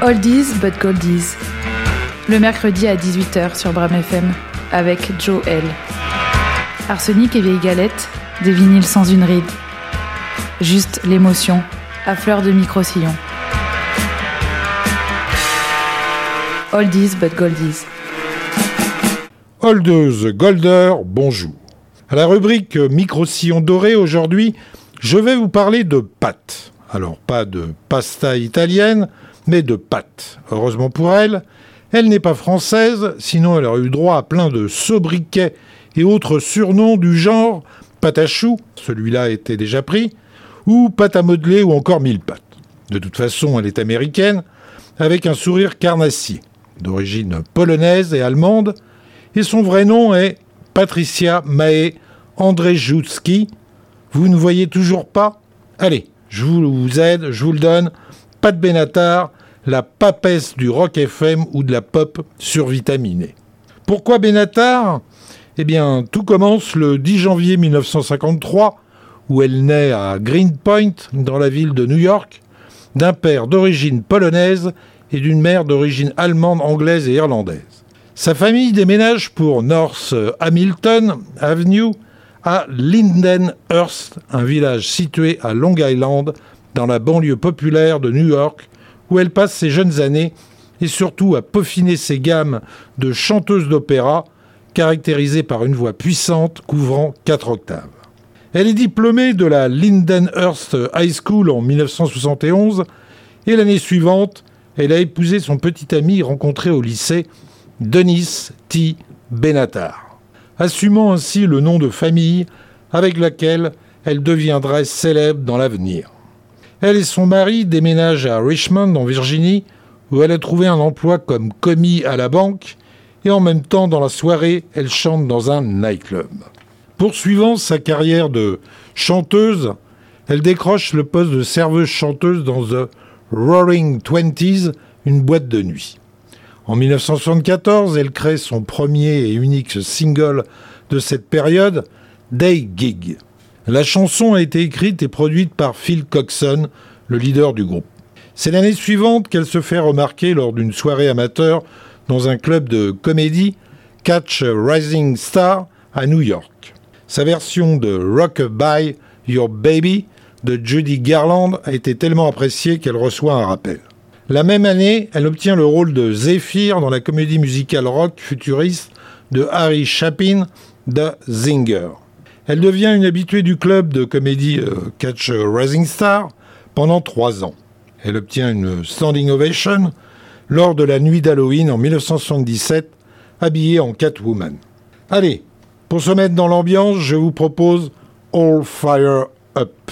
Oldies but Goldies. Le mercredi à 18h sur Bram FM avec Joe L. Arsenic et vieille galette, des vinyles sans une ride. Juste l'émotion, à fleur de micro-sillon. Oldies but Goldies. Holdeuse, Golder, bonjour. À la rubrique micro-sillon doré aujourd'hui, je vais vous parler de pâtes. Alors pas de pasta italienne, mais de pâtes. Heureusement pour elle, elle n'est pas française, sinon elle aurait eu droit à plein de sobriquets et autres surnoms du genre pâte à chou, celui-là était déjà pris, ou pâte à modeler ou encore mille pattes. De toute façon, elle est américaine, avec un sourire carnassier, d'origine polonaise et allemande, et son vrai nom est Patricia Mae Andrzejewski. Vous ne voyez toujours pas? Allez, je vous aide, je vous le donne. De Benatar, la papesse du rock FM ou de la pop survitaminée. Pourquoi Benatar? Eh bien, tout commence le 10 janvier 1953, où elle naît à Greenpoint, dans la ville de New York, d'un père d'origine polonaise et d'une mère d'origine allemande, anglaise et irlandaise. Sa famille déménage pour North Hamilton Avenue à Lindenhurst, un village situé à Long Island, dans la banlieue populaire de New York, où elle passe ses jeunes années et surtout à peaufiner ses gammes de chanteuse d'opéra, caractérisée par une voix puissante couvrant quatre octaves. Elle est diplômée de la Lindenhurst High School en 1971 et l'année suivante, elle a épousé son petit ami rencontré au lycée, Denis T. Benatar, assumant ainsi le nom de famille avec laquelle elle deviendrait célèbre dans l'avenir. Elle et son mari déménagent à Richmond, en Virginie, où elle a trouvé un emploi comme commis à la banque, et en même temps, dans la soirée, elle chante dans un nightclub. Poursuivant sa carrière de chanteuse, elle décroche le poste de serveuse chanteuse dans The Roaring Twenties, une boîte de nuit. En 1974, elle crée son premier et unique single de cette période, Day Gig. La chanson a été écrite et produite par Phil Coxon, le leader du groupe. C'est l'année suivante qu'elle se fait remarquer lors d'une soirée amateur dans un club de comédie, Catch a Rising Star, à New York. Sa version de Rock By Your Baby de Judy Garland a été tellement appréciée qu'elle reçoit un rappel. La même année, elle obtient le rôle de Zephyr dans la comédie musicale rock futuriste de Harry Chapin, The Zinger. Elle devient une habituée du club de comédie euh, Catch Rising Star pendant trois ans. Elle obtient une standing ovation lors de la nuit d'Halloween en 1977, habillée en Catwoman. Allez, pour se mettre dans l'ambiance, je vous propose All Fire Up.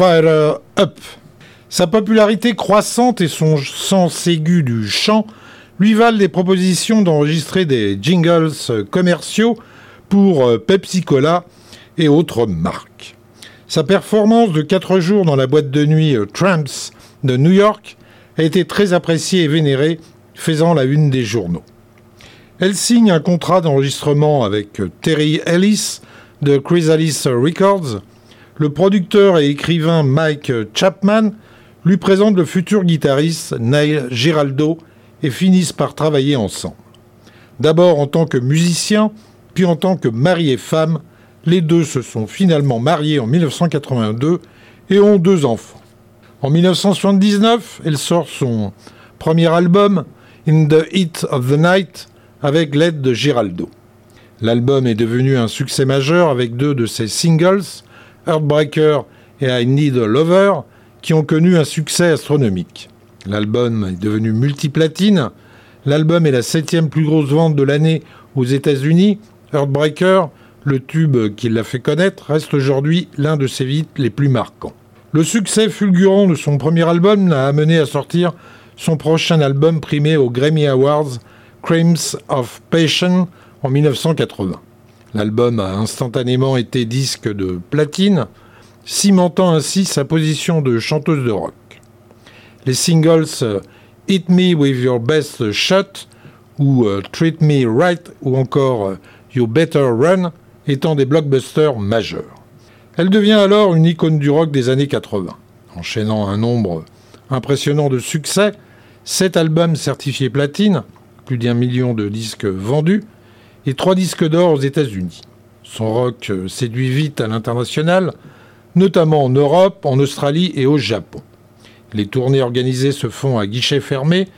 Fire Up. Sa popularité croissante et son sens aigu du chant lui valent des propositions d'enregistrer des jingles commerciaux pour euh, Pepsi Cola et autres marques. Sa performance de 4 jours dans la boîte de nuit euh, Tramps de New York a été très appréciée et vénérée, faisant la une des journaux. Elle signe un contrat d'enregistrement avec euh, Terry Ellis de Chrysalis Records. Le producteur et écrivain Mike Chapman lui présente le futur guitariste Neil Giraldo et finissent par travailler ensemble. D'abord en tant que musicien, puis en tant que mari et femme, les deux se sont finalement mariés en 1982 et ont deux enfants. En 1979, elle sort son premier album, In the Heat of the Night, avec l'aide de Giraldo. L'album est devenu un succès majeur avec deux de ses singles, Heartbreaker et I Need a Lover, qui ont connu un succès astronomique. L'album est devenu multiplatine. L'album est la septième plus grosse vente de l'année aux États-Unis. Heartbreaker, le tube qui l'a fait connaître, reste aujourd'hui l'un de ses hits les plus marquants. Le succès fulgurant de son premier album l'a amené à sortir son prochain album primé aux Grammy Awards, Crimes of Passion, en 1980. L'album a instantanément été disque de platine, cimentant ainsi sa position de chanteuse de rock. Les singles euh, Hit Me With Your Best Shot ou euh, Treat Me Right ou encore euh, You Better Run étant des blockbusters majeurs. Elle devient alors une icône du rock des années 80. Enchaînant un nombre impressionnant de succès, sept albums certifiés platine, plus d'un million de disques vendus, et trois disques d'or aux États-Unis. Son rock séduit vite à l'international, notamment en Europe, en Australie et au Japon. Les tournées organisées se font à guichet fermé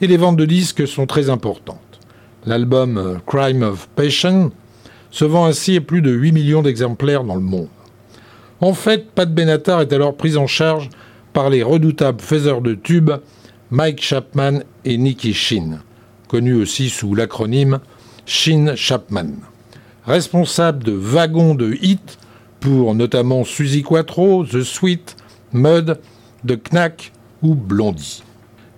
et les ventes de disques sont très importantes. L'album euh, Crime of Passion se vend ainsi à plus de 8 millions d'exemplaires dans le monde. En fait, Pat Benatar est alors pris en charge par les redoutables faiseurs de tubes Mike Chapman et Nicky Shin, connus aussi sous l'acronyme Shin Chapman. Responsable de wagons de hits pour notamment Suzy Quattro, The Sweet, Mud de Knack ou Blondie.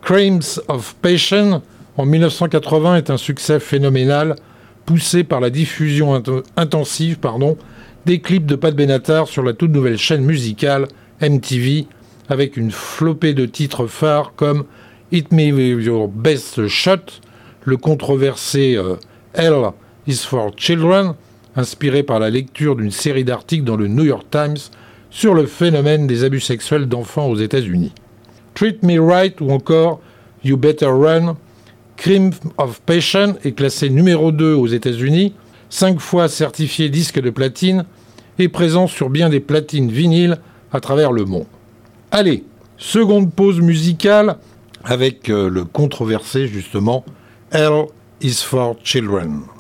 Crimes of Passion en 1980 est un succès phénoménal poussé par la diffusion intensive pardon, des clips de Pat Benatar sur la toute nouvelle chaîne musicale MTV avec une flopée de titres phares comme Hit Me With Your Best Shot, le controversé euh, Hell is for Children, inspiré par la lecture d'une série d'articles dans le New York Times sur le phénomène des abus sexuels d'enfants aux États-Unis. Treat Me Right ou encore You Better Run, Crime of Passion est classé numéro 2 aux États-Unis, 5 fois certifié disque de platine et présent sur bien des platines vinyles à travers le monde. Allez, seconde pause musicale avec euh, le controversé justement Hell is for Children.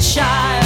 child.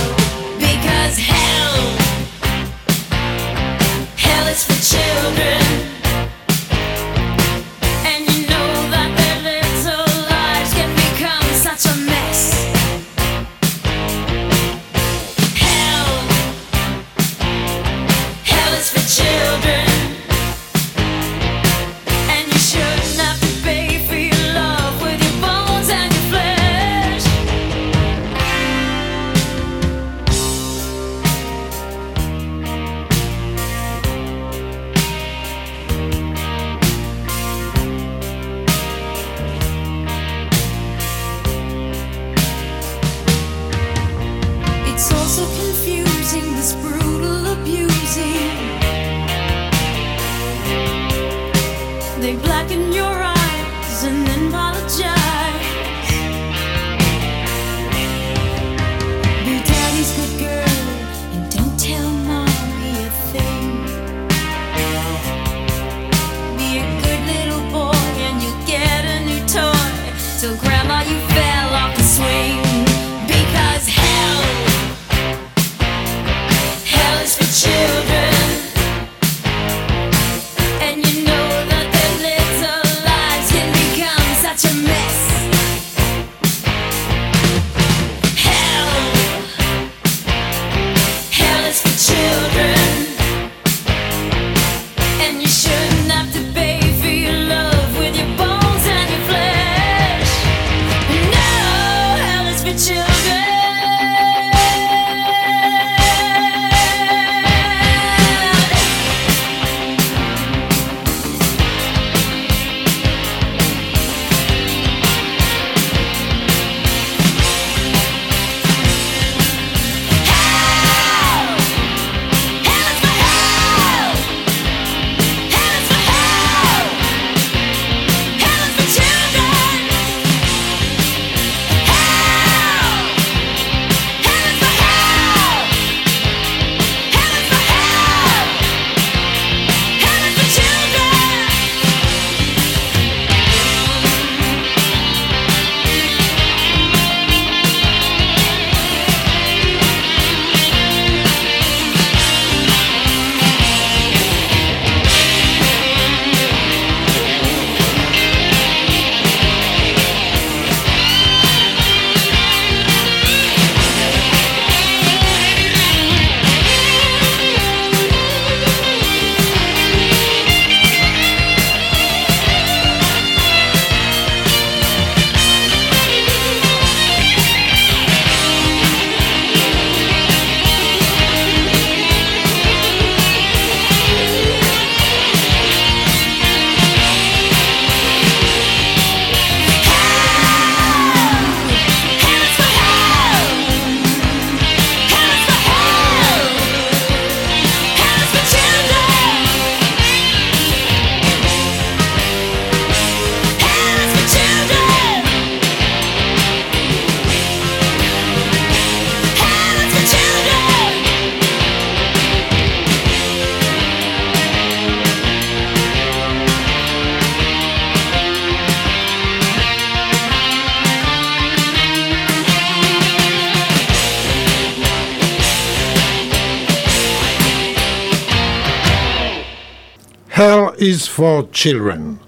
Is for Children.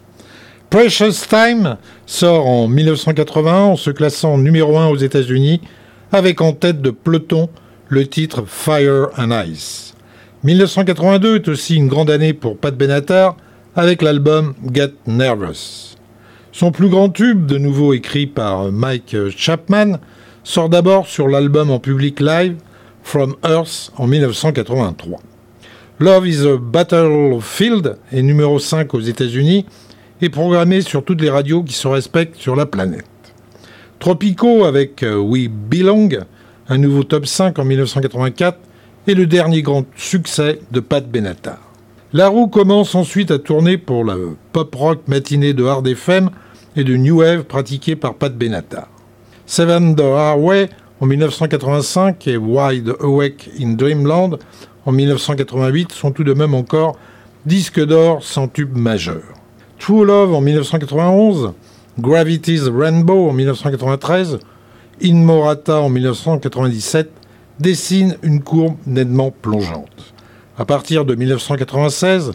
Precious Time sort en 1981 en se classant numéro 1 aux États-Unis avec en tête de peloton le titre Fire and Ice. 1982 est aussi une grande année pour Pat Benatar avec l'album Get Nervous. Son plus grand tube, de nouveau écrit par Mike Chapman, sort d'abord sur l'album en public live From Earth en 1983. Love is a Battlefield est numéro 5 aux États-Unis et programmé sur toutes les radios qui se respectent sur la planète. Tropico avec euh, We Belong, un nouveau top 5 en 1984 et le dernier grand succès de Pat Benatar. La roue commence ensuite à tourner pour la pop rock matinée de Hard FM et de New Wave pratiquée par Pat Benatar. Seven the Highway en 1985 et Wide Awake in Dreamland en 1988 sont tout de même encore disques d'or sans tube majeur. True Love en 1991, Gravity's Rainbow en 1993, In Morata en 1997 dessinent une courbe nettement plongeante. À partir de 1996,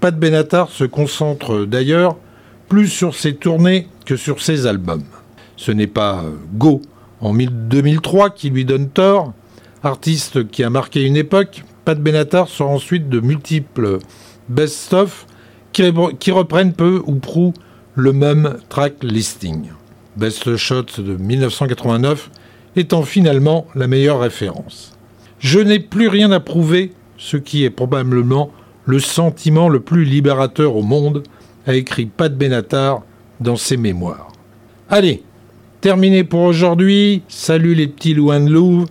Pat Benatar se concentre d'ailleurs plus sur ses tournées que sur ses albums. Ce n'est pas Go en 2003 qui lui donne tort, artiste qui a marqué une époque. Pat Benatar sort ensuite de multiples best-of qui, reprennent peu ou prou le même track listing. Best Shot de 1989 étant finalement la meilleure référence. Je n'ai plus rien à prouver, ce qui est probablement le sentiment le plus libérateur au monde, a écrit Pat Benatar dans ses mémoires. Allez, terminé pour aujourd'hui. Salut les petits loin de Louvre.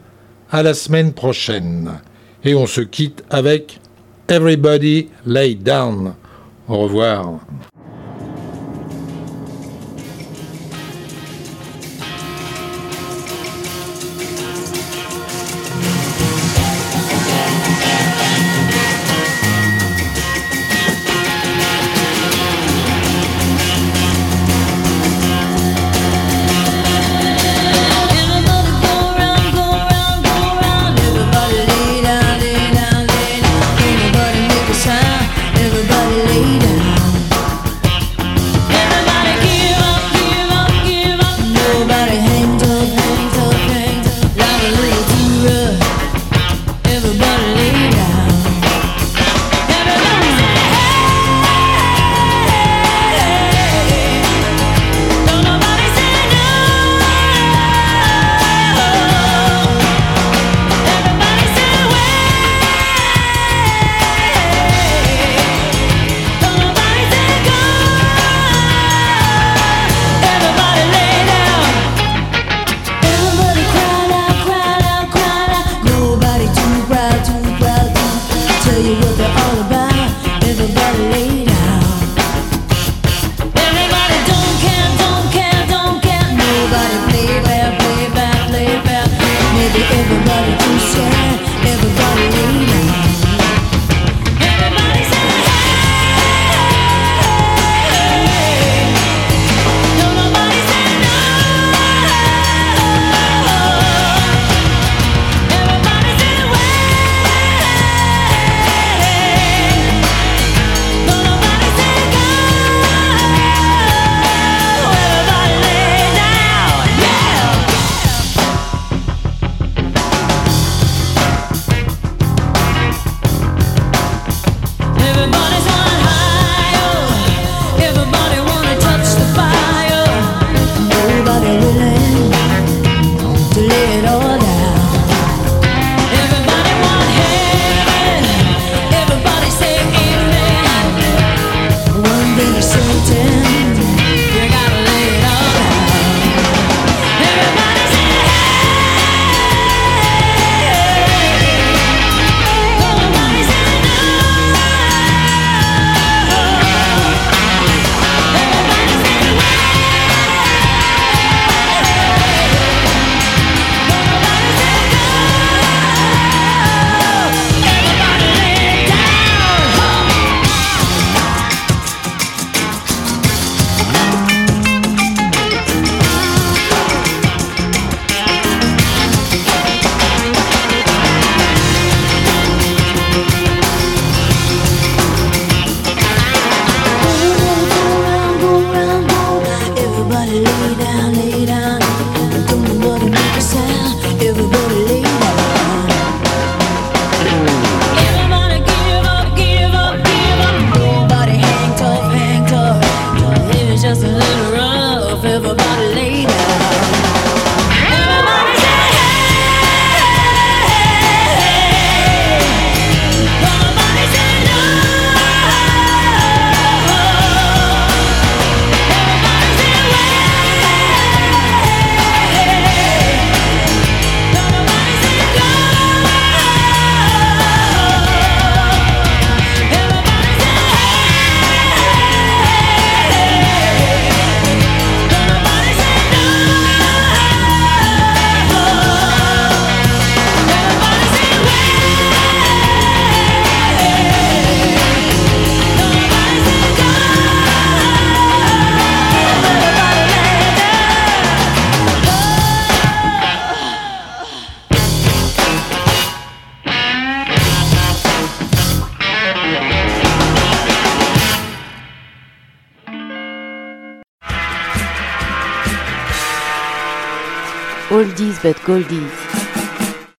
À la semaine prochaine. Et on se quitte avec Everybody Lay Down. Au revoir. Goldies.